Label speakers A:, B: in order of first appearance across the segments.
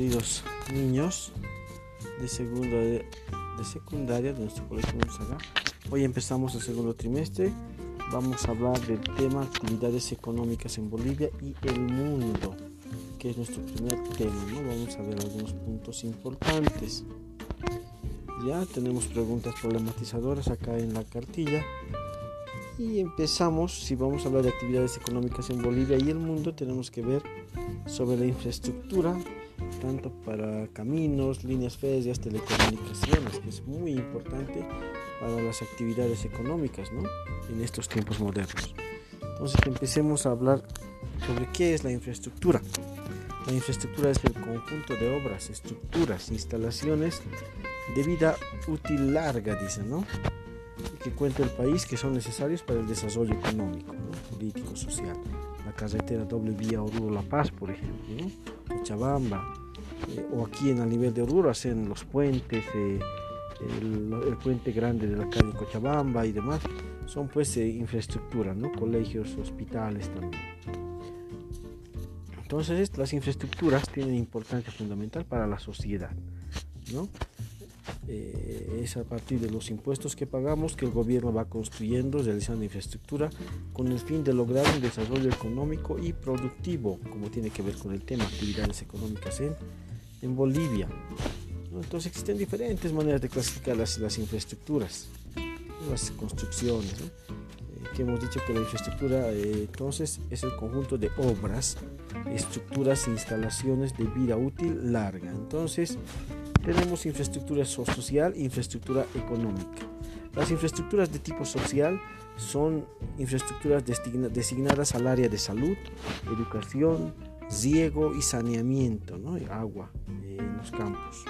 A: queridos niños de segundo de, secundaria de nuestro colegio Gonzaga. Hoy empezamos el segundo trimestre. Vamos a hablar del tema actividades económicas en Bolivia y el mundo, que es nuestro primer tema. ¿no? Vamos a ver algunos puntos importantes. Ya tenemos preguntas problematizadoras acá en la cartilla. Y empezamos, si vamos a hablar de actividades económicas en Bolivia y el mundo, tenemos que ver sobre la infraestructura, tanto para caminos, líneas férreas, telecomunicaciones, que es muy importante para las actividades económicas ¿no? en estos tiempos modernos. Entonces empecemos a hablar sobre qué es la infraestructura. La infraestructura es el conjunto de obras, estructuras, instalaciones de vida útil larga, dicen, ¿no? que cuenta el país que son necesarios para el desarrollo económico, político, social. La carretera doble vía Oruro-La Paz, por ejemplo, Cochabamba, eh, o aquí en el nivel de Oruro hacen los puentes, eh, el, puente grande de la calle Cochabamba y demás, son pues eh, ¿no? colegios, hospitales también. Entonces las infraestructuras tienen importancia fundamental para la sociedad. ¿no? Eh, es a partir de los impuestos que pagamos que el gobierno va construyendo, realizando infraestructura con el fin de lograr un desarrollo económico y productivo, como tiene que ver con el tema actividades económicas en, en Bolivia. Entonces existen diferentes maneras de clasificar las, las infraestructuras, las construcciones. Eh, que hemos dicho que la infraestructura eh, entonces es el conjunto de obras, estructuras e instalaciones de vida útil larga. Entonces, tenemos infraestructura social infraestructura económica. Las infraestructuras de tipo social son infraestructuras designadas al área de salud, educación, riego y saneamiento, ¿no? agua eh, en los campos.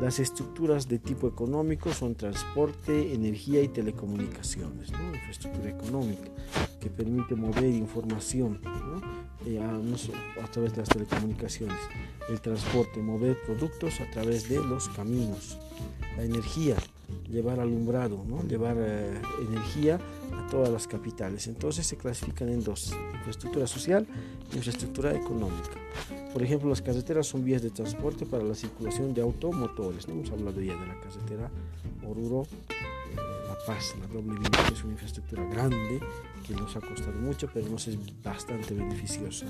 A: Las estructuras de tipo económico son transporte, energía y telecomunicaciones, ¿no? infraestructura económica que permite mover información eh, a, través de las telecomunicaciones, el transporte, mover productos a través de los caminos, la energía, llevar alumbrado, ¿no? llevar eh, energía todas las capitales. Entonces se clasifican en dos, infraestructura social e infraestructura económica. Por ejemplo, las carreteras son vías de transporte para la circulación de automotores. ¿no? Hemos hablado ya de la carretera Oruro eh, La Paz, la doble vía, es una infraestructura grande que nos ha costado mucho, pero nos es bastante beneficiosa.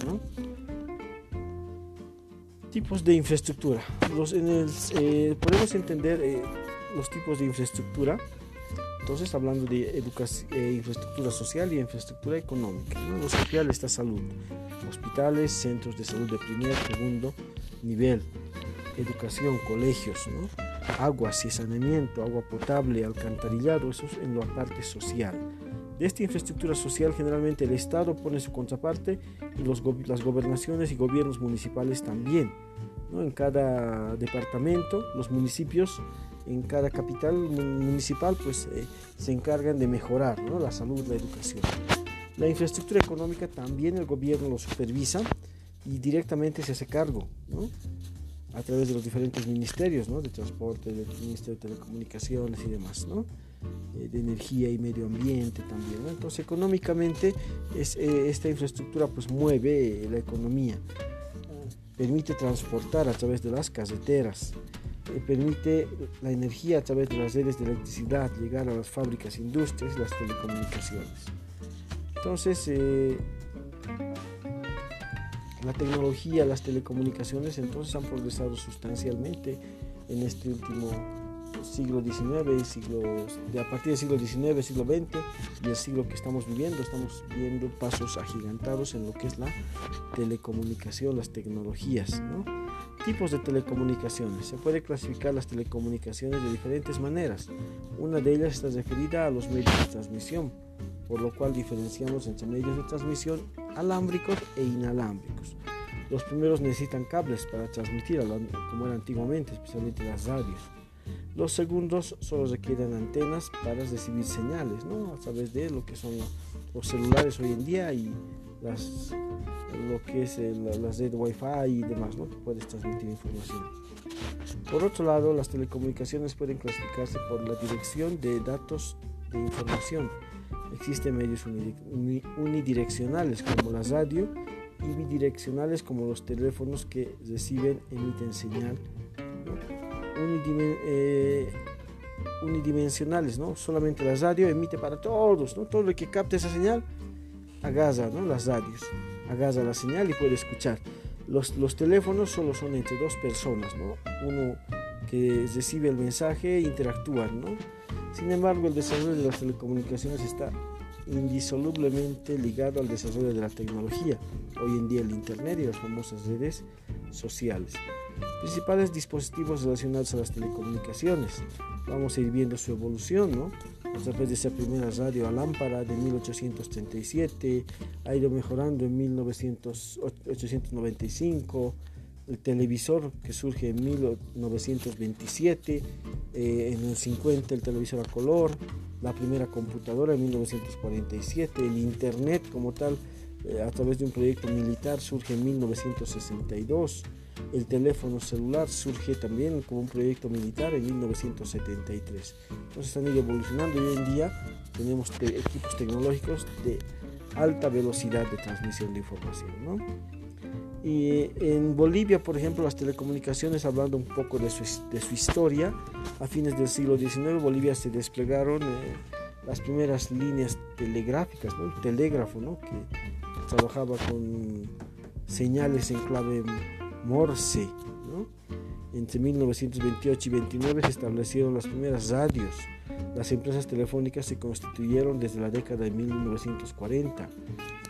A: Tipos de infraestructura. Los, eh, podemos entender eh, los tipos de infraestructura. Entonces, hablando de eh, infraestructura social y infraestructura económica. ¿no? Lo social está salud, hospitales, centros de salud de primer, segundo nivel, educación, colegios, ¿no? agua, saneamiento, agua potable, alcantarillado, eso es en la parte social. De esta infraestructura social generalmente el Estado pone su contraparte y los, las gobernaciones y gobiernos municipales también. ¿no? En cada departamento, los municipios, en cada capital municipal, pues eh, se encargan de mejorar ¿no? la salud, la educación. La infraestructura económica también el gobierno lo supervisa y directamente se hace cargo. ¿no? a través de los diferentes ministerios, ¿no? de transporte, del Ministerio de Telecomunicaciones y demás, ¿no? Eh, de energía y medio ambiente también. ¿no? Entonces, económicamente, es, eh, esta infraestructura pues mueve la economía, permite transportar a través de las carreteras, eh, permite la energía a través de las redes de electricidad llegar a las fábricas, industrias y las telecomunicaciones. Entonces, la tecnología, las telecomunicaciones entonces han progresado sustancialmente en este último siglo XIX, siglo, a partir del siglo XIX, siglo XX y el siglo que estamos viviendo, estamos viendo pasos agigantados en lo que es la telecomunicación, las tecnologías. Tipos de telecomunicaciones. Se puede clasificar las telecomunicaciones de diferentes maneras. Una de ellas está referida a los medios de transmisión por lo cual diferenciamos entre medios de transmisión alámbricos e inalámbricos. Los primeros necesitan cables para transmitir, como era antiguamente, especialmente las radios. Los segundos solo requieren antenas para recibir señales, ¿no? a través de lo que son los celulares hoy en día y las, lo que es la red Wi-Fi y demás, ¿no? que puedes transmitir información. Por otro lado, las telecomunicaciones pueden clasificarse por la dirección de datos de información Existen medios unidireccionales como la radio y bidireccionales como los teléfonos que reciben, emiten señal. Eh, unidimensionales, ¿no? Solamente la radio emite para todos, ¿no? Todo lo que capte esa señal agarra, ¿no? Las radios, agarra la señal y puede escuchar. Los, los teléfonos solo son entre dos personas, ¿no? Uno que recibe el mensaje e interactúan, ¿no? Sin embargo, el desarrollo de las telecomunicaciones está indisolublemente ligado al desarrollo de la tecnología, hoy en día el Internet y las famosas redes sociales. Principales dispositivos relacionados a las telecomunicaciones. Vamos a ir viendo su evolución, ¿no? A través de esa primera radio a lámpara de 1837, ha ido mejorando en 1895, el televisor que surge en 1927, eh, en el 50 el televisor a color, la primera computadora en 1947, el Internet como tal eh, a través de un proyecto militar surge en 1962, el teléfono celular surge también como un proyecto militar en 1973. Entonces han ido evolucionando y hoy en día tenemos equipos tecnológicos de alta velocidad de transmisión de información. ¿no? Y en Bolivia, por ejemplo, las telecomunicaciones, hablando un poco de su, de su historia, a fines del siglo XIX, Bolivia se desplegaron eh, las primeras líneas telegráficas, ¿no? el telégrafo, ¿no? que trabajaba con señales en clave Morse. ¿no? Entre 1928 y 29 se establecieron las primeras radios. Las empresas telefónicas se constituyeron desde la década de 1940.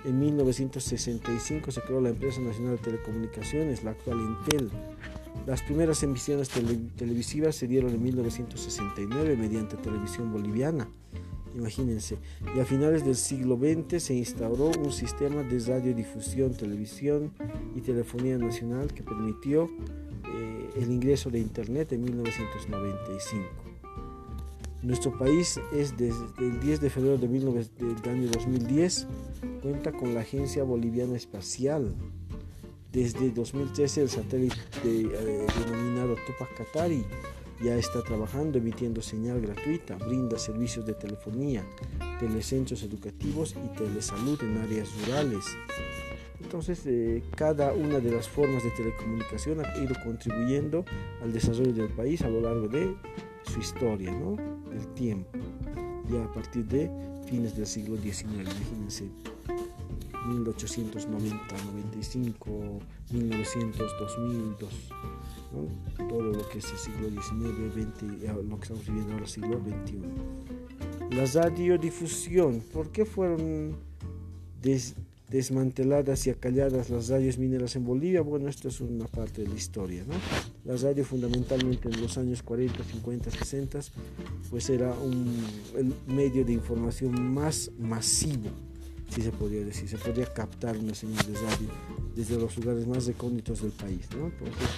A: En 1965 se creó la Empresa Nacional de Telecomunicaciones, la actual Intel. Las primeras emisiones televisivas se dieron en 1969 mediante televisión boliviana. Imagínense. Y a finales del siglo XX se instauró un sistema de radiodifusión, televisión y telefonía nacional que permitió eh, el ingreso de Internet en 1995. Nuestro país es desde el 10 de febrero de del año 2010 cuenta con la Agencia Boliviana Espacial. Desde 2013 el satélite eh, denominado Tupac Katari ya está trabajando emitiendo señal gratuita, brinda servicios de telefonía, telecentros educativos y telesalud en áreas rurales. Entonces, eh, cada una de las formas de telecomunicación ha ido contribuyendo al desarrollo del país a lo largo de su historia, ¿no? del tiempo, ya a partir de fines del siglo XIX, imagínense. 1890, 95, 1900, 2002 todo lo que es el siglo XIX, XX, lo que estamos viviendo ahora, el siglo XXI. La radiodifusión, ¿por qué fueron desmanteladas y acalladas las radios mineras en Bolivia? Bueno, esto es una parte de la historia. ¿no? La radio fundamentalmente en los años 40, 50, 60, pues era un, el medio de información más masivo si se podría decir, se podría captar una señal de radio desde los lugares más recónditos del país. ¿no? Entonces,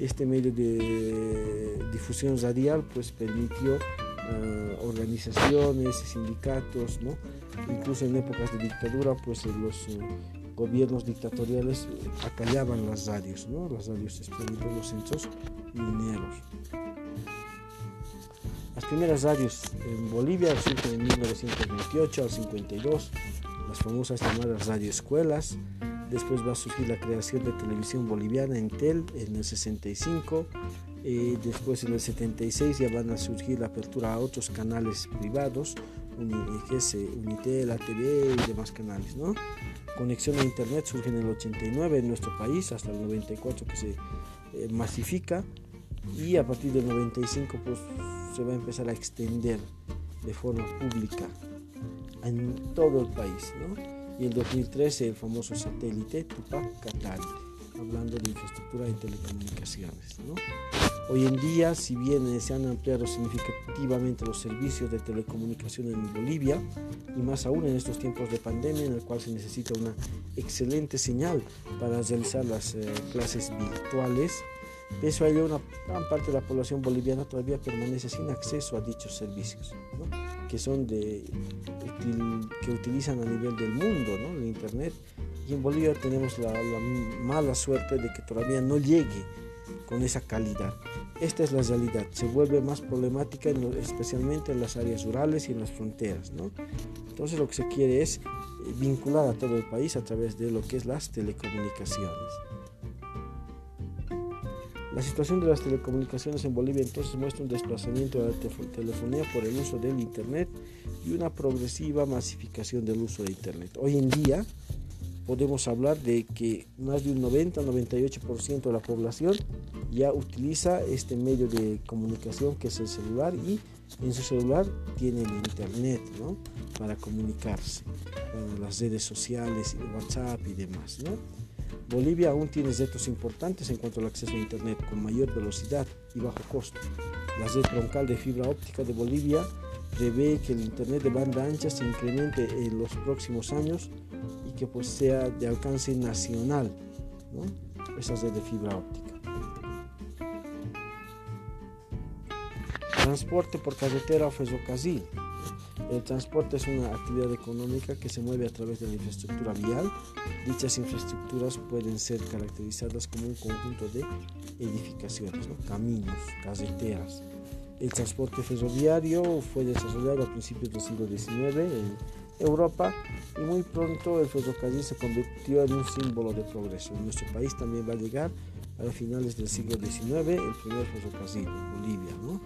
A: este medio de difusión radial pues permitió uh, organizaciones, sindicatos, ¿no? incluso en épocas de dictadura pues los uh, gobiernos dictatoriales acallaban las radios, ¿no? las radios especialmente los centros mineros. Las primeras radios en Bolivia surgen en 1928 al 52, las famosas llamadas radioescuelas, Después va a surgir la creación de televisión boliviana en TEL en el 65. Eh, después en el 76 ya van a surgir la apertura a otros canales privados, Unitel, ATV y demás canales. ¿no? Conexión a Internet surge en el 89 en nuestro país, hasta el 94 que se eh, masifica y a partir del 95 pues, se va a empezar a extender de forma pública en todo el país. ¿no? Y en 2013 el famoso satélite Tupac Katari, hablando de infraestructura de telecomunicaciones. Hoy en día, si bien se han ampliado significativamente los servicios de telecomunicación en Bolivia, y más aún en estos tiempos de pandemia en el cual se necesita una excelente señal para realizar las eh, clases virtuales, de eso hay una gran parte de la población boliviana todavía permanece sin acceso a dichos servicios, que son de que utilizan a nivel del mundo, ¿no? el internet. Y en Bolivia tenemos la, mala suerte de que todavía no llegue con esa calidad. Esta es la realidad, se vuelve más problemática especialmente en las áreas rurales y en las fronteras. ¿no? Entonces lo que se quiere es eh, vincular a todo el país a través de lo que es las telecomunicaciones. La situación de las telecomunicaciones en Bolivia entonces muestra un desplazamiento de la telefonía por el uso del Internet y una progresiva masificación del uso de Internet. Hoy en día podemos hablar de que más de un 90-98% de la población ya utiliza este medio de comunicación que es el celular y en su celular tiene el internet para comunicarse, las redes sociales, WhatsApp y demás. Bolivia aún tiene retos importantes en cuanto al acceso a internet con mayor velocidad y bajo costo. La red troncal de fibra óptica de Bolivia prevé que el internet de banda ancha se incremente en los próximos años y que pues sea de alcance nacional, esa red de fibra óptica. Transporte por carretera o ferrocarril. El transporte es una actividad económica que se mueve a través de la infraestructura vial. Dichas infraestructuras pueden ser caracterizadas como un conjunto de edificaciones, caminos, carreteras. El transporte ferroviario fue desarrollado a principios del siglo XIX en Europa y muy pronto el ferrocarril se convirtió en un símbolo de progreso. En nuestro país también va a llegar a finales del siglo XIX el primer ferrocarril Bolivia. ¿no?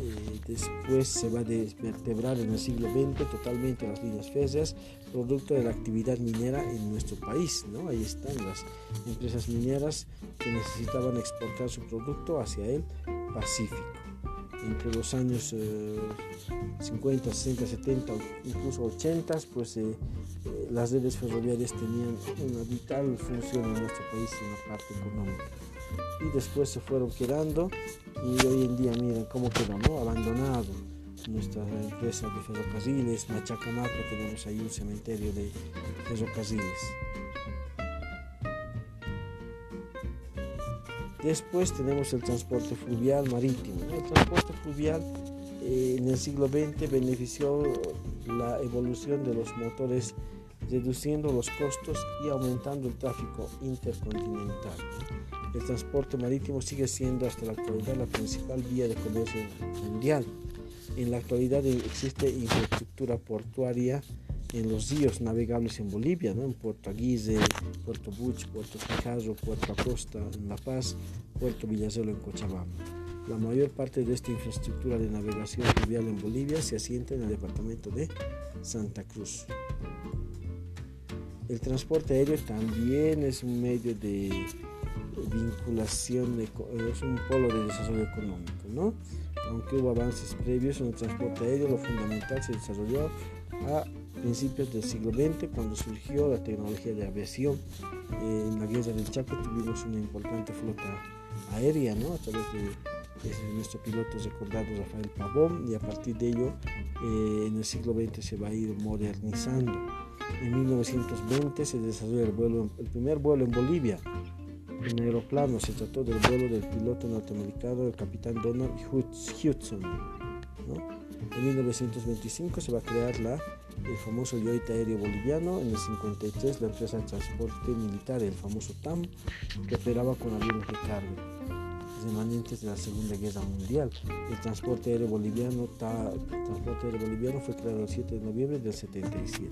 A: Eh, después se va a desvertebrar en el siglo XX totalmente las líneas férreas, producto de la actividad minera en nuestro país. ¿no? Ahí están las empresas mineras que necesitaban exportar su producto hacia el Pacífico. Entre los años 50, 60, 70, incluso 80, pues eh, eh, las redes ferroviarias tenían una vital función en nuestro país en la parte económica y después se fueron quedando y hoy en día miren cómo quedó, ¿no? Abandonado. Nuestra empresa de ferrocarriles, Machacamaca, tenemos ahí un cementerio de ferrocarriles. Después tenemos el transporte fluvial marítimo. El transporte fluvial eh, en el siglo XX benefició la evolución de los motores reduciendo los costos y aumentando el tráfico intercontinental. El transporte marítimo sigue siendo hasta la actualidad la principal vía de comercio mundial. En la actualidad existe infraestructura portuaria en los ríos navegables en Bolivia, en Puerto Aguirre, Puerto Buch, Puerto Pijarro, Puerto Acosta en La Paz, Puerto Villazelo en Cochabamba. La mayor parte de esta infraestructura de navegación fluvial en Bolivia se asienta en el departamento de Santa Cruz. El transporte aéreo también es un medio de vinculación, es un polo de desarrollo económico, ¿no? Aunque hubo avances previos en el transporte aéreo, lo fundamental se desarrolló a principios del siglo XX, cuando surgió la tecnología de aviación. en la guerra del Chaco tuvimos una importante flota aérea, ¿no? A través de, nuestro piloto recordado Rafael Pavón, y a partir de ello, eh, en el siglo XX se va a ir modernizando. En 1920 se desarrolló el, vuelo, el primer vuelo en Bolivia, en aeroplano. Se trató del vuelo del piloto norteamericano, el capitán Donald Hudson. En 1925 se va a crear la, el famoso Yoita Aéreo Boliviano. En el 53 la empresa de transporte militar, el famoso TAM, que operaba con aviones de carga remanentes de la Segunda Guerra Mundial. El transporte aéreo boliviano, transporte aéreo boliviano fue creado el 7 de noviembre del 77.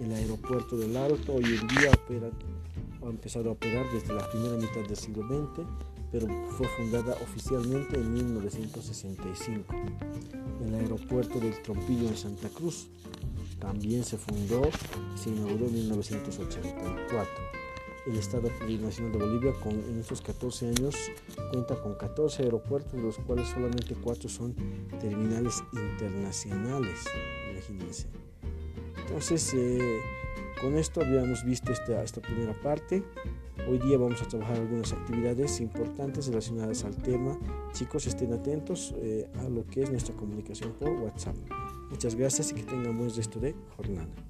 A: El aeropuerto del Alto hoy en día opera ha empezado a operar desde la primera mitad del siglo XX, pero fue fundada oficialmente en 1965. El aeropuerto del Trompillo en Santa Cruz también se fundó y se inauguró en 1984. El Estado Plurinacional de Bolivia con, en estos 14 años cuenta con 14 aeropuertos, de los cuales solamente 4 son terminales internacionales. Imagínense. Entonces, eh, con esto habíamos visto esta, esta primera parte. Hoy día vamos a trabajar algunas actividades importantes relacionadas al tema. Chicos, estén atentos eh, a lo que es nuestra comunicación por WhatsApp. Muchas gracias y que tengan buen resto de jornada.